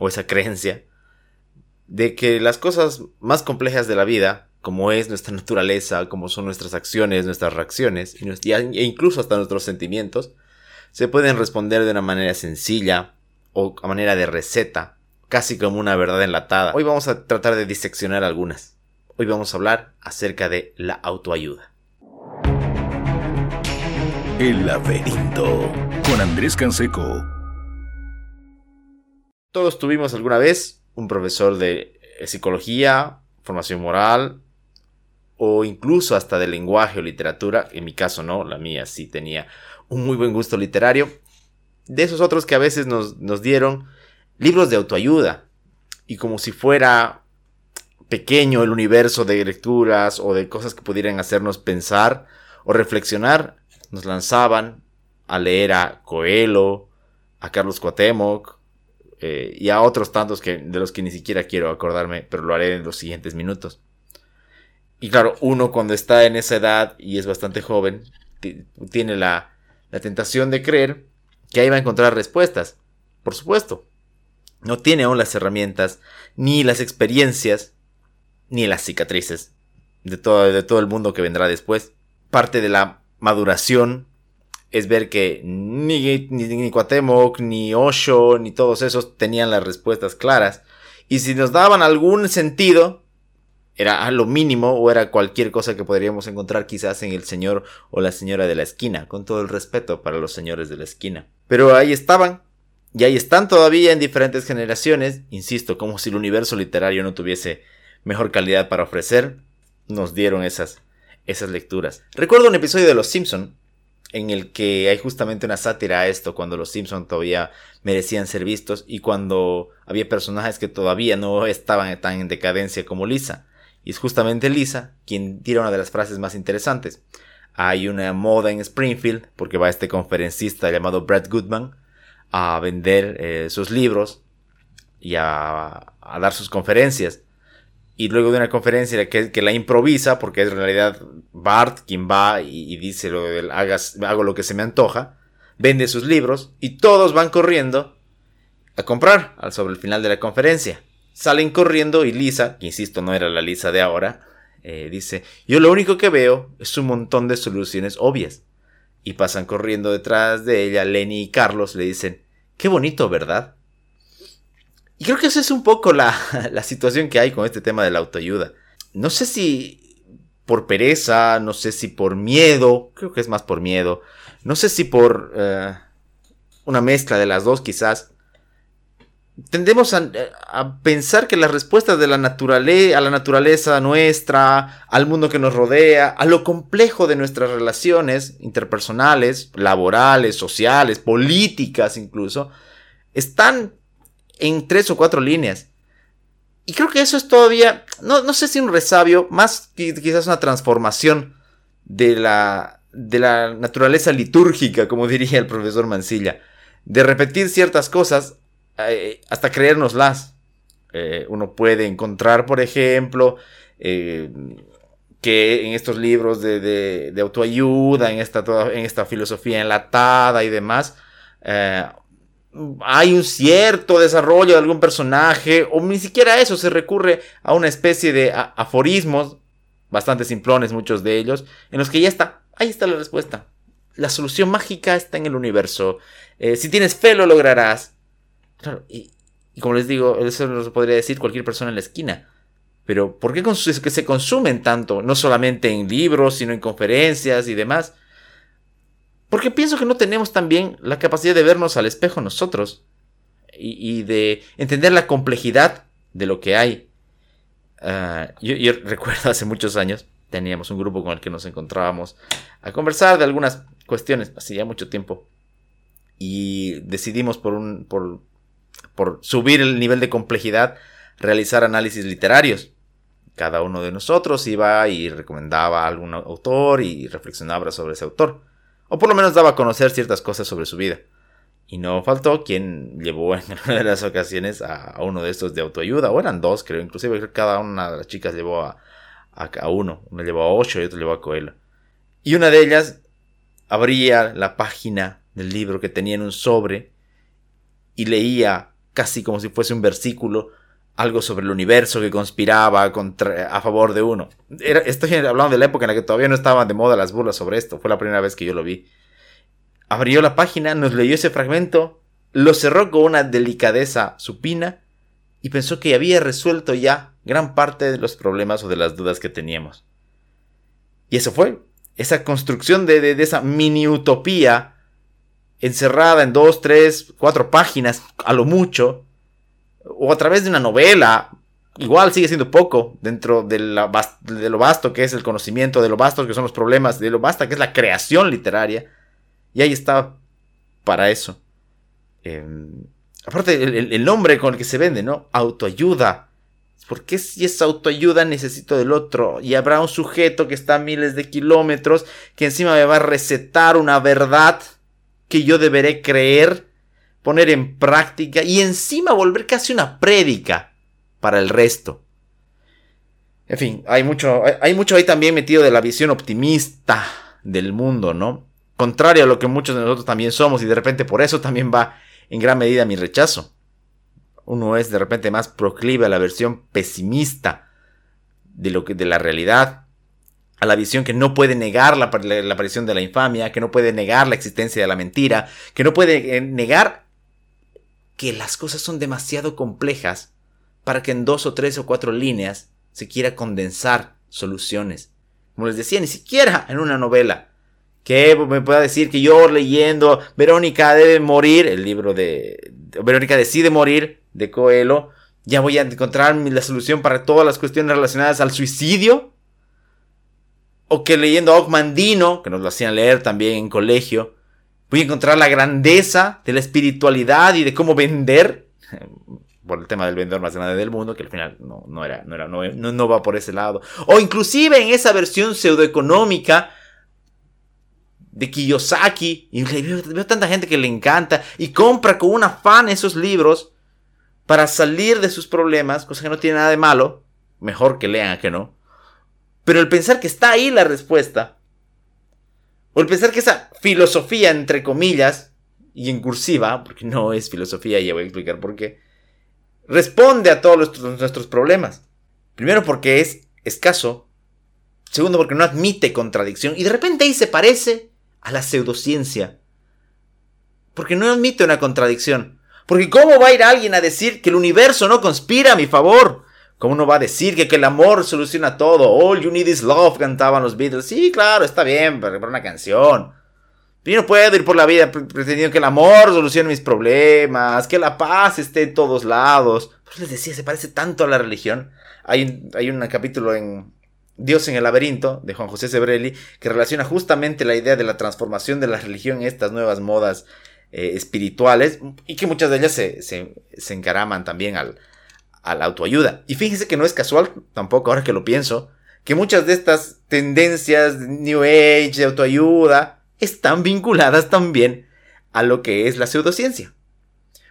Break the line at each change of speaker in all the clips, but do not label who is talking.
o esa creencia, de que las cosas más complejas de la vida, como es nuestra naturaleza, como son nuestras acciones, nuestras reacciones, e incluso hasta nuestros sentimientos, se pueden responder de una manera sencilla o a manera de receta, casi como una verdad enlatada. Hoy vamos a tratar de diseccionar algunas. Hoy vamos a hablar acerca de la autoayuda.
El laberinto con Andrés Canseco.
Todos tuvimos alguna vez un profesor de psicología, formación moral o incluso hasta de lenguaje o literatura. En mi caso no, la mía sí tenía un muy buen gusto literario. De esos otros que a veces nos, nos dieron libros de autoayuda. Y como si fuera pequeño el universo de lecturas o de cosas que pudieran hacernos pensar o reflexionar, nos lanzaban a leer a Coelho, a Carlos Cuauhtémoc eh, y a otros tantos que, de los que ni siquiera quiero acordarme, pero lo haré en los siguientes minutos. Y claro, uno cuando está en esa edad y es bastante joven, tiene la, la tentación de creer que ahí va a encontrar respuestas. Por supuesto, no tiene aún las herramientas, ni las experiencias, ni las cicatrices de todo, de todo el mundo que vendrá después. Parte de la maduración es ver que ni, ni, ni Cuauhtémoc, ni Osho, ni todos esos tenían las respuestas claras. Y si nos daban algún sentido, era a lo mínimo o era cualquier cosa que podríamos encontrar quizás en el señor o la señora de la esquina, con todo el respeto para los señores de la esquina. Pero ahí estaban, y ahí están todavía en diferentes generaciones, insisto, como si el universo literario no tuviese mejor calidad para ofrecer, nos dieron esas, esas lecturas. Recuerdo un episodio de Los Simpson en el que hay justamente una sátira a esto, cuando los Simpson todavía merecían ser vistos y cuando había personajes que todavía no estaban tan en decadencia como Lisa. Y es justamente Lisa quien tira una de las frases más interesantes. Hay una moda en Springfield porque va este conferencista llamado Brad Goodman a vender eh, sus libros y a, dar sus conferencias. Y luego de una conferencia que, que, la improvisa, porque es en realidad Bart quien va y, dice lo del hago lo que se me antoja, vende sus libros y todos van corriendo a comprar sobre el final de la conferencia. Salen corriendo y Lisa, que insisto no era la Lisa de ahora, eh, dice, yo lo único que veo es un montón de soluciones obvias y pasan corriendo detrás de ella. Lenny y Carlos le dicen, qué bonito, ¿verdad? Y creo que esa es un poco la, la situación que hay con este tema de la autoayuda. No sé si por pereza, no sé si por miedo, creo que es más por miedo, no sé si por uh, una mezcla de las dos quizás, tendemos a, pensar que las respuestas de la naturaleza, a la naturaleza nuestra, al mundo que nos rodea, a lo complejo de nuestras relaciones interpersonales, laborales, sociales, políticas incluso, están en tres o cuatro líneas. Y creo que eso es todavía, no, no sé si un resabio, más quizás una transformación de la, de la naturaleza litúrgica, como diría el profesor Mancilla, de repetir ciertas cosas eh, hasta creérnoslas. Eh, uno puede encontrar, por ejemplo, eh, que en estos libros de, autoayuda, en esta, en esta filosofía enlatada y demás, hay un cierto desarrollo de algún personaje, o ni siquiera eso, se recurre a una especie de aforismos, bastante simplones muchos de ellos, en los que ya está, ahí está la respuesta. La solución mágica está en el universo. si tienes fe lo lograrás. Claro, y, como les digo, eso lo podría decir cualquier persona en la esquina. Pero ¿por qué que se consumen tanto? No solamente en libros, sino en conferencias y demás. Porque pienso que no tenemos también la capacidad de vernos al espejo nosotros. Y, de entender la complejidad de lo que hay. Ah, yo, recuerdo hace muchos años, teníamos un grupo con el que nos encontrábamos a conversar de algunas cuestiones, hace ya mucho tiempo. Y decidimos por, un, por por subir el nivel de complejidad, realizar análisis literarios. Cada uno de nosotros iba y recomendaba a algún autor y reflexionaba sobre ese autor. O por lo menos daba a conocer ciertas cosas sobre su vida. Y no faltó quien llevó en una de las ocasiones a, uno de estos de autoayuda, o eran dos, creo, inclusive cada una de las chicas llevó a, a, uno, una llevó a ocho y otro llevó a Coelho. Y una de ellas abría la página del libro que tenía en un sobre y leía casi como si fuese un versículo, algo sobre el universo que conspiraba contra, a favor de uno. Era, estoy hablando de la época en la que todavía no estaban de moda las burlas sobre esto, fue la primera vez que yo lo vi. Abrió la página, nos leyó ese fragmento, lo cerró con una delicadeza supina y pensó que había resuelto ya gran parte de los problemas o de las dudas que teníamos. Y eso fue, esa construcción de, de esa mini utopía encerrada en dos, tres, cuatro páginas, a lo mucho, o a través de una novela, igual sigue siendo poco dentro de, lo vasto que es el conocimiento, de lo vasto que son los problemas, de lo vasta que es la creación literaria. Y ahí está para eso. Em, aparte, el, nombre con el que se vende, ¿no? Autoayuda. ¿Por qué si es autoayuda necesito del otro? Y habrá un sujeto que está a miles de kilómetros que encima me va a recetar una verdad que yo deberé creer, poner en práctica y encima volver casi una prédica para el resto. En fin, hay mucho, hay mucho ahí también metido de la visión optimista del mundo, ¿no? Contrario a lo que muchos de nosotros también somos y de repente por eso también va en gran medida mi rechazo. Uno es de repente más proclive a la versión pesimista de lo que de la realidad a la visión que no puede negar la, aparición de la infamia, que no puede negar la existencia de la mentira, que no puede eh, negar que las cosas son demasiado complejas para que en dos o tres o cuatro líneas se quiera condensar soluciones. Como les decía, ni siquiera en una novela. Que me pueda decir que yo leyendo Verónica debe morir, el libro de Verónica decide morir de Coelho, ya voy a encontrar la solución para todas las cuestiones relacionadas al suicidio o que leyendo a Ogmandino, que nos lo hacían leer también en colegio, voy a encontrar la grandeza de la espiritualidad y de cómo vender, por el tema del vendedor más grande del mundo, que al final no, no era, no, era no, no, va por ese lado. O inclusive en esa versión pseudoeconómica de Kiyosaki, y veo, veo tanta gente que le encanta y compra con un afán esos libros para salir de sus problemas, cosa que no tiene nada de malo, mejor que lean a que no. Pero el pensar que está ahí la respuesta, el pensar que esa filosofía, entre comillas, y en cursiva, porque no es filosofía, ya voy a explicar por qué, responde a todos nuestros, problemas. Primero porque es escaso, segundo porque no admite contradicción, y de repente ahí se parece a la pseudociencia. Porque no admite una contradicción. Porque ¿cómo va a ir alguien a decir que el universo no conspira a mi favor? ¿Cómo uno va a decir que, el amor soluciona todo? All you need is love, cantaban los Beatles. Sí, claro, está bien, pero una canción. Yo no puedo ir por la vida pretendiendo que el amor solucione mis problemas, que la paz esté en todos lados. Pues les decía, se parece tanto a la religión. Hay, hay un capítulo en Dios en el laberinto de Juan José Sebrelli que relaciona justamente la idea de la transformación de la religión en estas nuevas modas eh, espirituales y que muchas de ellas se, se encaraman también al, a la autoayuda. Y fíjense que no es casual, tampoco ahora que lo pienso, que muchas de estas tendencias de New Age, de autoayuda, están vinculadas también a lo que es la pseudociencia.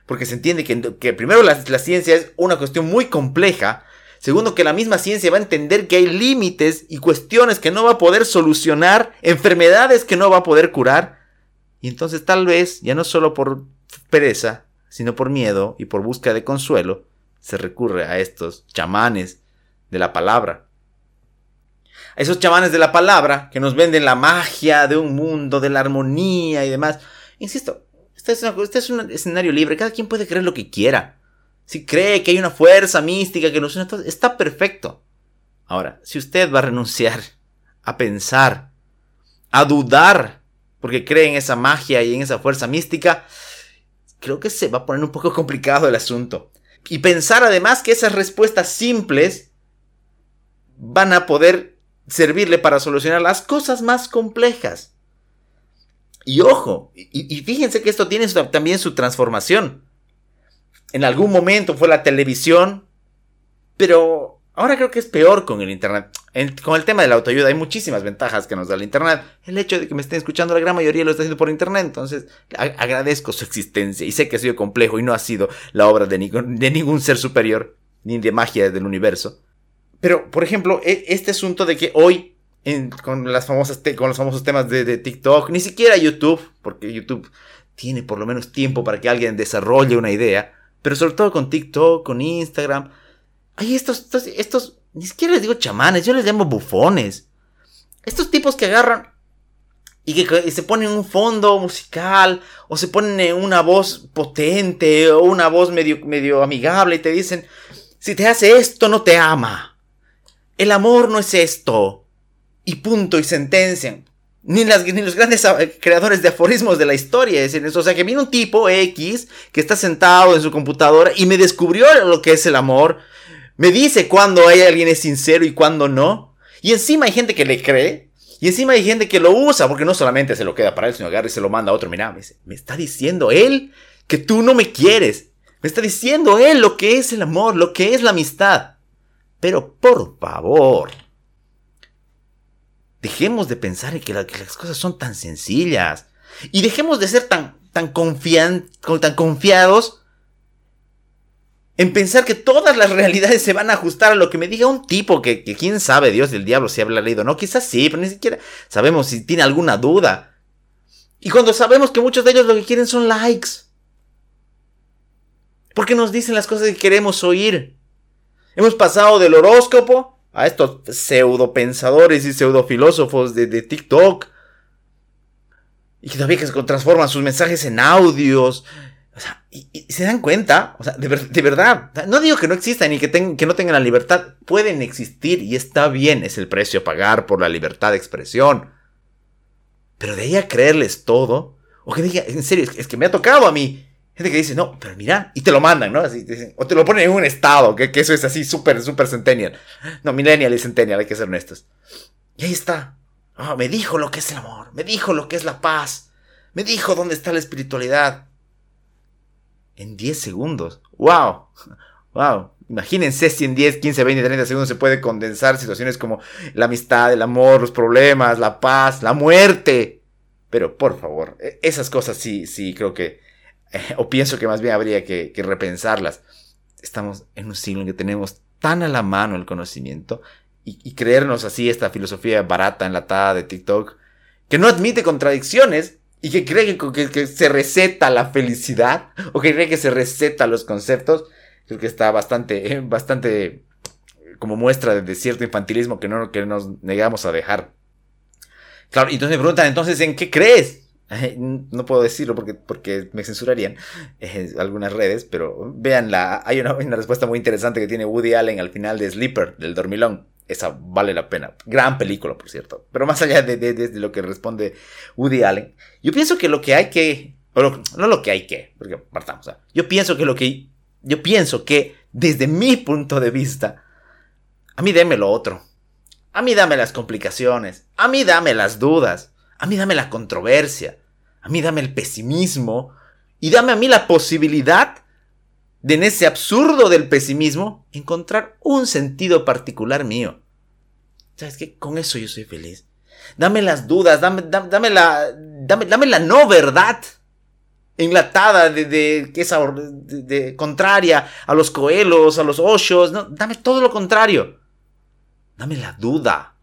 Porque se entiende que, primero la, la ciencia es una cuestión muy compleja, Segundo, que la misma ciencia va a entender que hay límites y cuestiones que no va a poder solucionar, enfermedades que no va a poder curar. Y entonces tal vez, ya no solo por pereza, sino por miedo y por búsqueda de consuelo, se recurre a estos chamanes de la palabra. A esos chamanes de la palabra que nos venden la magia de un mundo, de la armonía y demás. Insisto, este es, este es un escenario libre, cada quien puede creer lo que quiera. Si cree que hay una fuerza mística que nos une está perfecto. Ahora, si usted va a renunciar a pensar, a dudar, porque cree en esa magia y en esa fuerza mística, creo que se va a poner un poco complicado el asunto. Y pensar además que esas respuestas simples van a poder servirle para solucionar las cosas más complejas. Y ojo, y, fíjense que esto tiene también su transformación. En algún momento fue la televisión, pero Ahora creo que es peor con el Internet. con el tema de la autoayuda hay muchísimas ventajas que nos da el Internet. El hecho de que me estén escuchando la gran mayoría lo está haciendo por Internet. Entonces agradezco su existencia y sé que ha sido complejo y no ha sido la obra de, de ningún ser superior ni de magia del universo. Pero, por ejemplo, e, este asunto de que hoy con, las famosas con los famosos temas de, de TikTok, ni siquiera YouTube, porque YouTube tiene por lo menos tiempo para que alguien desarrolle una idea pero sobre todo con TikTok, con Instagram. Hay estos, estos, estos, ni siquiera les digo chamanes, yo les llamo bufones. Estos tipos que agarran y que se ponen un fondo musical o se ponen una voz potente o una voz medio, medio amigable y te dicen, si te hace esto no te ama. El amor no es esto. Y punto y sentencian. Ni, las, ni los grandes creadores de aforismos de la historia dicen eso. O sea, que viene un tipo X que está sentado en su computadora y me descubrió lo que es el amor. Me dice cuándo hay alguien es sincero y cuándo no. Y encima hay gente que le cree. Y encima hay gente que lo usa porque no solamente se lo queda para él, sino agarra y se lo manda a otro. Mira, me, está diciendo él que tú no me quieres. Me está diciendo él lo que es el amor, lo que es la amistad. Pero por favor, dejemos de pensar en que, las cosas son tan sencillas. Y dejemos de ser tan, tan confiados en pensar que todas las realidades se van a ajustar a lo que me diga un tipo que, que quién sabe, Dios del diablo, si habla leído. No, quizás sí, pero ni siquiera sabemos si tiene alguna duda. Y cuando sabemos que muchos de ellos lo que quieren son likes. Porque nos dicen las cosas que queremos oír. Hemos pasado del horóscopo a estos pseudo pensadores y pseudo filósofos de, TikTok. Y todavía que transforman sus mensajes en audios. O sea, y, se dan cuenta, o sea, de, verdad, no digo que no existan y que, no tengan la libertad, pueden existir y está bien, es el precio a pagar por la libertad de expresión. Pero de ahí a creerles todo, o que diga, en serio, es que me ha tocado a mí Gente que dice, no, pero mira, y te lo mandan, ¿no? O te lo ponen en un estado, que, eso es así súper, súper centennial. No, millennial y centennial, hay que ser honestos. Y ahí está. Oh, me dijo lo que es el amor, me dijo lo que es la paz, me dijo dónde está la espiritualidad. En 10 segundos. ¡Wow! ¡Wow! Imagínense si en 10, 15, 20, 30 segundos se puede condensar situaciones como la amistad, el amor, los problemas, la paz, la muerte. Pero por favor, e, esas cosas sí, sí, creo que o pienso que más bien habría que, repensarlas. Estamos en un siglo en que tenemos tan a la mano el conocimiento y, creernos así esta filosofía barata, enlatada de TikTok, que no admite contradicciones y que cree que, se receta la felicidad o que cree que se receta los conceptos, creo que está bastante, bastante como muestra de cierto infantilismo que no que nos negamos a dejar. Claro, y entonces me preguntan, entonces, ¿en qué crees? No puedo decirlo porque, porque me censurarían eh, algunas redes, pero véanla. Hay una, una, respuesta muy interesante que tiene Woody Allen al final de Sleeper, del dormilón. Esa vale la pena. Gran película, por cierto. Pero más allá de, de, lo que responde Woody Allen, yo pienso que lo que hay que. no lo que hay que, porque partamos. yo pienso que lo que. Yo pienso que, desde mi punto de vista, a mí dame lo otro. A mí dame las complicaciones. A mí dame las dudas. A mí dame la controversia. A mí dame el pesimismo. Y dame a mí la posibilidad de en ese absurdo del pesimismo encontrar un sentido particular mío. ¿Sabes qué? Con eso yo soy feliz. Dame las dudas, dame, dame, la, dame, la no verdad enlatada de, de, esa, de, contraria a los coelos, a los oshos. No, dame todo lo contrario. Dame la duda.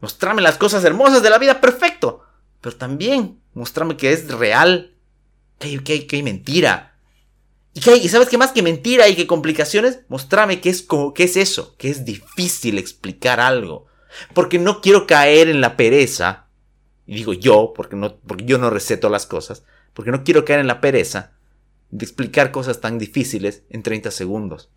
Mostrame las cosas hermosas de la vida, perfecto. Pero también mostrame que es real, hay, que hay, mentira. Y, hay, y sabes que más que mentira y que complicaciones, mostrame que es, que es eso, que es difícil explicar algo. Porque no quiero caer en la pereza, y digo yo, porque, no, porque yo no receto las cosas, porque no quiero caer en la pereza de explicar cosas tan difíciles en 30 segundos.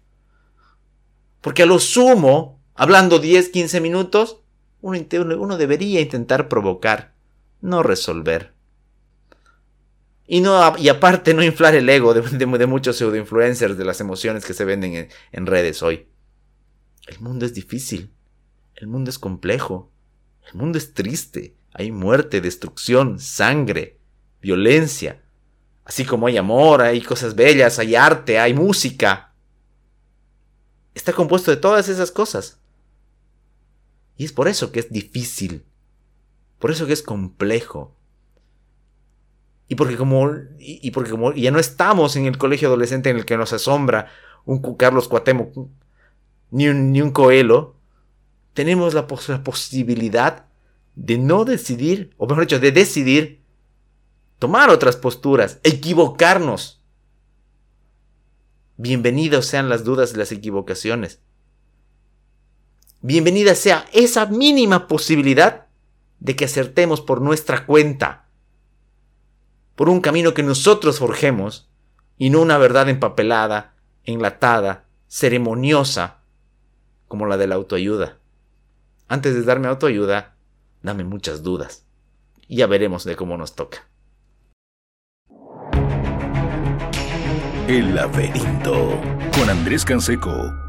Porque a lo sumo, hablando 10, 15 minutos, uno, debería intentar provocar, no resolver. Y, no, y aparte no inflar el ego de, de, muchos pseudo-influencers de las emociones que se venden en, en redes hoy. El mundo es difícil. El mundo es complejo. El mundo es triste. Hay muerte, destrucción, sangre, violencia. Así como hay amor, hay cosas bellas, hay arte, hay música. Está compuesto de todas esas cosas. Y es por eso que es difícil. Por eso que es complejo. Y porque como, y porque como ya no estamos en el colegio adolescente en el que nos asombra un Carlos Cuauhtémoc ni un, ni un Coelho, tenemos la, la posibilidad de no decidir, o mejor dicho, de decidir tomar otras posturas, equivocarnos, Bienvenidos sean las dudas y las equivocaciones. Bienvenida sea esa mínima posibilidad de que acertemos por nuestra cuenta, por un camino que nosotros forjemos y no una verdad empapelada, enlatada, ceremoniosa, como la de la autoayuda. Antes de darme autoayuda, dame muchas dudas. Y ya veremos de cómo nos toca.
El laberinto con Andrés Canseco